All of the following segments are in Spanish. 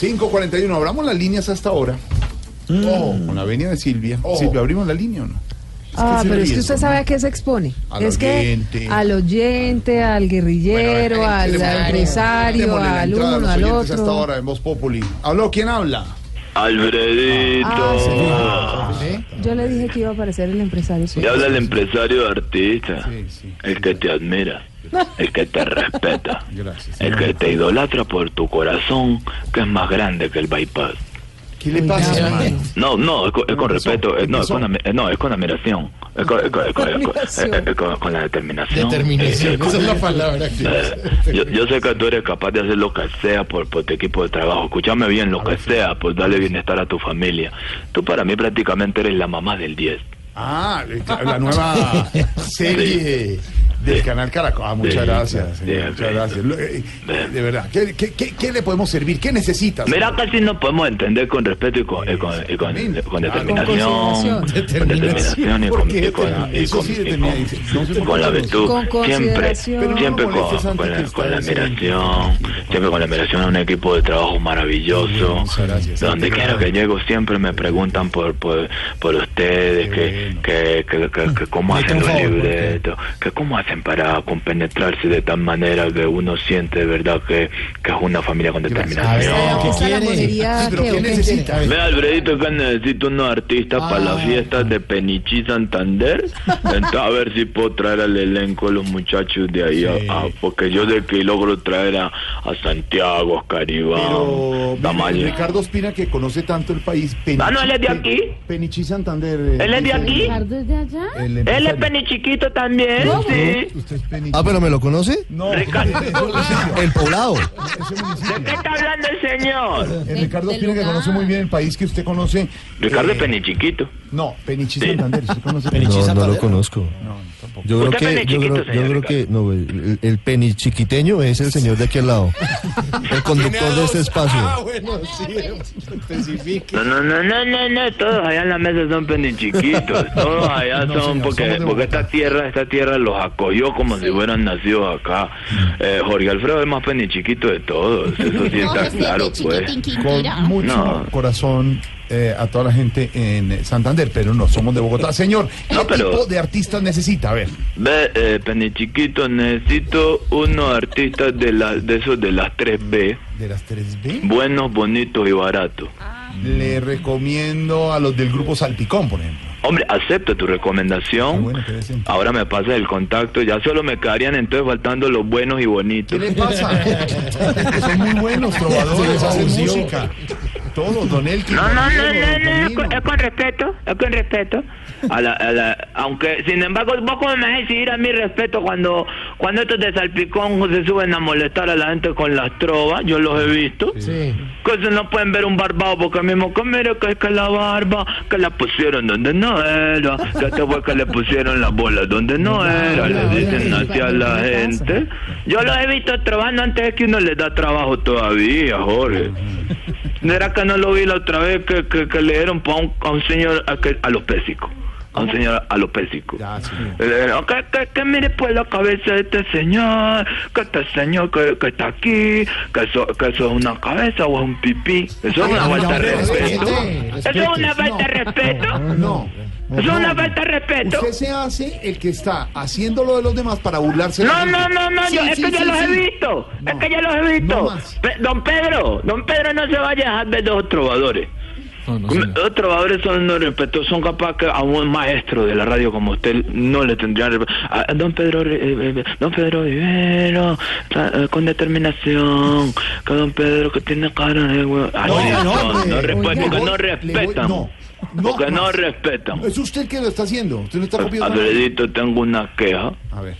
541, abramos las líneas hasta ahora. Ojo, con la venia de Silvia. Silvia, ¿abrimos la línea o no? Ah, pero es que usted sabe a qué se expone. Al es que oyente. al oyente, al guerrillero, Bueno, al empresario, al uno, los al oyentes hasta otro. ahora en Voz Populi. ¿Habló? ¿Quién habla? Alfredito. Ah, Yo le dije que iba a aparecer el empresario. sí. Habla el empresario artista. Sí, sí. El que te admira. El que te respeta. Gracias. El que te idolatra por tu corazón, que es más grande que el bypass. ¿Qué le pasa? No, no, es con, es con Empezó, respeto, eh, no, es con, no, es con admiración, es con, es con- es con- es con- Admiración. con- con la determinación. Determinación, Eh, eh, esa es la palabra. eh, yo, yo sé que tú eres capaz de hacer lo que sea por, por tu equipo de trabajo. Escúchame bien, lo que sea, pues darle bienestar a tu familia. Tú para mí prácticamente eres la mamá del 10. Ah, la nueva serie del canal Caracol. Ah, muchas gracias. señor, muchas gracias. De verdad, ¿qué, qué, qué, qué le podemos servir? ¿Qué necesitas? Mira, casi nos podemos entender con respeto y con, y con, y con- Exactamente, con determinación. Determinación y ¿Por con, determinación? y con-. No la virtud. Con Siempre, no siempre con, la, admiración, siempre con la admiración a un equipo de trabajo maravilloso. Muchas gracias. Donde quiera que llego siempre me preguntan por, por, por ustedes, que, que, que, que- que cómo hacen los libretos, que cómo hacen para compenetrarse de tal manera que uno siente de verdad que, que es una familia con determinación. ¿qué Esa quiere? lambonería Sí, pero que- ¿qué o qué necesita? quiere? Ve, Alfredito, que necesito unos artistas para las Ah. fiestas de Penichi Santander. Entonces, a ver si puedo traer al elenco los muchachos de ahí. a- Sí. a- porque yo de que logro traer a, a Santiago, a Oscar Pero Ricardo Espina, que conoce tanto el país. Penichi- Ah, no, él es de aquí. Penichi Santander. eh, ¿Él es de aquí? ¿Ricardo es de allá? el Él es. Penichiquito también, sí. Usted es Penichi. Ah, pero ¿me lo conoce? No, Ricardo. El poblado. ¿De qué está hablando el señor? El Ricardo Espina, que conoce muy bien el país que usted conoce. Ricardo eh, es Penichiquito. No, Penichi Sí. Santander. ¿Usted conoce Penichi No, no Santander. lo conozco. No. Yo creo que, yo chiquito, creo, yo creo que, no, el, el peni chiquiteño es el señor de aquí al lado. El conductor de este Ah, espacio. bueno, sí, especifique. No, no, no, no, no, no, todos allá en la mesa son penichiquitos, todos allá No, son señor, porque, porque esta tierra, esta tierra los acogió como si fueran nacidos acá. Eh, Jorge Alfredo es más penichiquito de todos, eso sí está claro, pues. Con mucho No. corazón eh, a toda la gente en Santander, pero no somos de Bogotá. Señor, ¿qué No, pero- tipo de artistas necesita? A ver. Ve, eh, penichiquito, necesito unos artistas de la, de esos de las 3B, De las 3B, buenos, bonitos y baratos. le recomiendo a los del grupo Salpicón, por ejemplo. Hombre, acepto tu recomendación. bueno, decente. Ahora me pasas el contacto, ya solo me quedarían entonces faltando los buenos y bonitos. ¿Qué le pasa? Que son muy buenos trovadores, hacen música. Todos, Don Elkin. No, no, no, no, no, es con, es con respeto, es con respeto. A la, a la, aunque, sin embargo, vos como me vas a exigir a mi respeto cuando, cuando estos de Salpicón se suben a molestar a la gente con las trovas, yo los he visto. Sí. Que se no pueden ver un barbado porque mismo que mire que es que la barba, que la pusieron donde no era, que este fue que le pusieron las bolas donde no era, le dicen así a la gente. Yo los he visto trabajando antes de que uno les da trabajo todavía, Jorge. ¿Era que no lo vi la otra vez que, que, que le dieron pa' un, a un señor a, que, a los pésicos? A un señor a los pésicos. Ya, sí. Dijeron, que, que, que mire pues la cabeza de este señor, que este señor que, que está aquí, que eso, que eso es una cabeza o es un pipí. Eso es una falta de respeto. Eso es una falta de respeto. No. Eso es una falta de respeto. Usted se hace el que está haciendo lo de los demás para burlarse No, no, no, no, Sí, yo, es sí, que yo sí, los sí. he visto. Es No. que yo los he visto. No don Pedro, don Pedro no se vaya a dejar ver de los trovadores. Los trovadores son no respeto, son capaz que a un maestro de la radio como usted no le tendrían respeto. A don Pedro, eh, eh, don Pedro eh, con determinación, que don Pedro que tiene cara de hue- Así No, no, no respetan, Le porque voy- no respetan. No, porque no más. respetan. Es usted que lo está haciendo. Usted no está copiando. Alfredito, tengo una queja. A ver.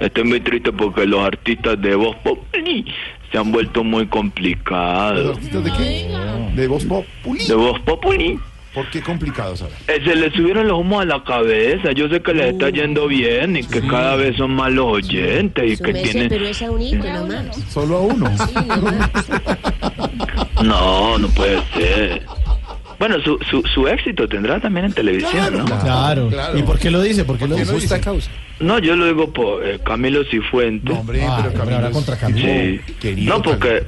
Estoy muy triste porque los artistas de Voz Populi se han vuelto muy ¿Los complicados. artistas de qué? De Voz Populi. De Voz Populi. ¿Por qué complicados? Eh, se les subieron los humos a la cabeza. Yo sé que les está yendo bien y que cada vez son más los oyentes y Su que tienen... pero es a un hito nomás. Solo a uno. Sí, nomás. No, no puede ser. Bueno, su, su, su éxito tendrá también en televisión, ¿no? Claro. Claro. ¿Y por qué lo dice? ¿Por qué lo ¿Por qué lo dice? dice? No, yo lo digo por eh, Camilo Cifuentes. No, hombre, Ay, pero Camilo ahora es- contra Camilo. Sí. No, porque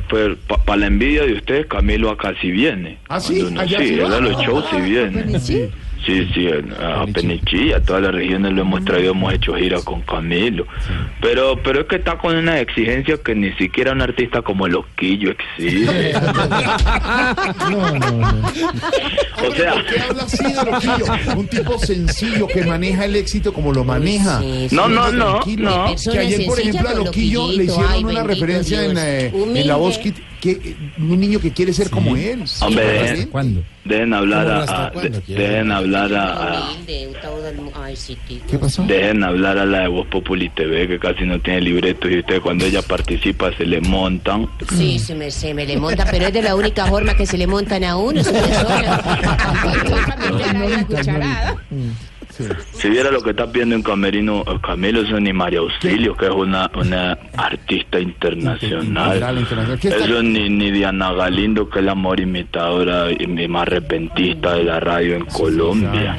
para la envidia de ustedes, Camilo acá sí viene. ¿Ah, sí? Cuando ¿Allá sí, sí él a los shows sí viene. Penichi. Sí, sí, en- a Penichi, a todas las regiones lo hemos traído, hemos hecho gira con Camilo. Pero pero es que está con una exigencia que ni siquiera un artista como Loquillo exige. No, no, no. O sea, ¿Por qué habla así de Loquillo? Un tipo sencillo que maneja el éxito como lo maneja. sí, sí. No, no, no, no. Que ayer, por ejemplo, a Loquillo le hicieron ay, una referencia en, eh, en la voz que eh, un niño que quiere ser como él. Hombre, ¿Sí? ¿Cuándo? dejen hablar ¿Cómo a, de- dejen hablar a, a-. ¿Qué pasó? dejen hablar a la de Voz Populi TV que casi no tiene libretos y ustedes cuando ella participa se le montan. Sí, se me, se me le monta, pero es de la única forma que se le montan a uno, esa Si viera lo que está viendo en Camerino, Camilo eso ni María Auxilio, que es una, una artista internacional. Internacional, internacional. ¿Qué está- Eso ni, ni Diana Galindo, que es la mejor imitadora y mi más repentista de la radio en Colombia.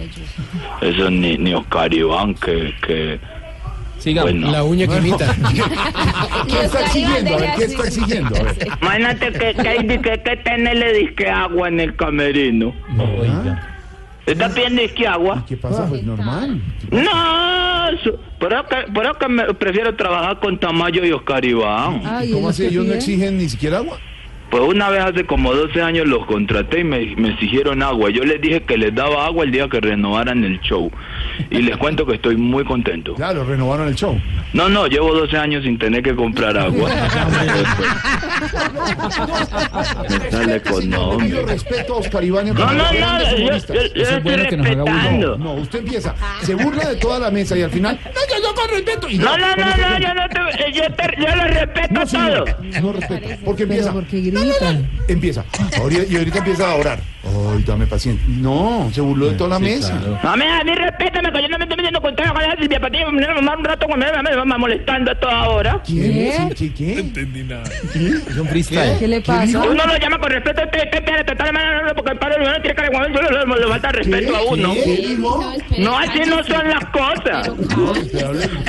Eso ni, ni Oscar Iván, que... que bueno. La uña que imita. ¿Qué está exigiendo? A ver, ¿qué está exigiendo? A ver. Imagínate que, que, hay que, que tenerle disque agua en el camerino. Oiga. ¿Está pidiendo disque agua? ¿Qué pasa? Pues normal. No, eso- pero es que, pero es que me- prefiero trabajar con Tamayo y Oscar Iván. Ay, ¿Cómo ¿ellos así? ¿Ellos no exigen ni siquiera agua? Pues una vez hace como 12 años los contraté y me, me exigieron agua. Yo les dije que les daba agua el día que renovaran el show. Y les cuento que estoy muy contento. Claro, renovaron el show. No, no, llevo 12 años sin tener que comprar agua. Sale Yo económico. respeto a Oscar Iván. No, no, no, grandes yo, yo, humoristas. yo estoy respetando. No, usted empieza, se burla de toda la mesa y al final, no, yo no con respeto. Y No, no, no, este no, yo no te, yo, te, yo lo respeto No, todo. señor, no respeto. Porque empieza, porque empieza, y ahorita empieza a orar. Ay, dame paciencia. No, se burló de toda la mesa. No me a mí respétame, que yo no me estoy metiendo con toda la Silvia Patiño, me mamar un rato cuando me, me, me, me molestando a toda hora. ¿Quién? ¿Qué? ¿Qué? Es un freestyle. ¿Qué le pasa? Uno lo llama con respeto, usted, empieza a tratar de manera porque el padre no tiene cara de guapo, le, le, falta respeto a uno. No, así no son las cosas.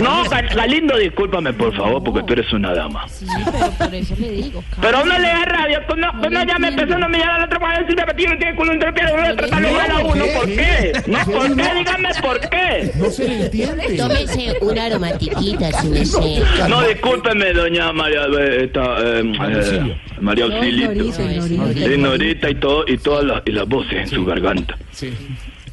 No, Gal- Galindo, discúlpame, por favor, porque tú eres una dama. Sí, pero por eso le digo. Pero uno le da rabia, que uno, que uno ya me empezó, no me llama la otra cuando Silvia Patiño no tiene culo entre piernas, uno le trata de mal a uno, ¿por qué? No, ¿por qué? Dígame por qué. No se le entiende. Tómese una aromatiquita, si me sé. No, discúlpeme, doña María, esta, eh, eh, María Auxilito. Norita. Sí, y todo, y todas las, y las voces en su garganta. Sí,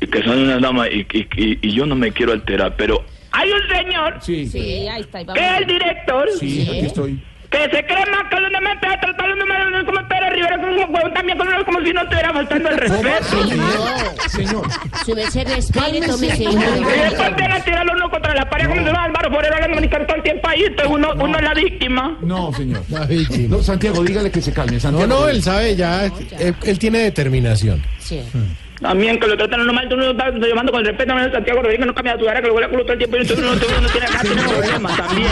Y que son unas damas, y, y, y, y yo no me quiero alterar, pero hay un señor sí, sí, Sí, ahí está. ahí que es el director, aquí estoy. Que se cree más que los demás, empieza a tratar a los demás como Pérez Rivera, como, como- también como, como si no estuviera faltando el respeto. Señor, Si me sé respire, tómese Y después viene a tirarlo uno contra la pared, como se va Álvaro Forero hablando dominicano todo el tiempo ahí, entonces uno, uno es la víctima. no, señor. Ay, sí. No, Santiago, dígale que se calme. No, Santiago. no, él sabe ya. Él, él tiene determinación. Sí. También que lo tratan normal, tú no estás llamando con respeto a Santiago Rodríguez, no cambia tu cara, que lo huele a culo todo el tiempo y entonces uno, uno, uno tiene acá tiene problemas también.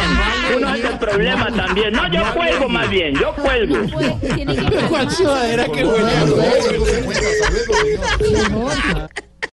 Uno es el problema también. No, yo cuelgo más bien, yo cuelgo. Tiene que ¿Cuál sudadera que huele a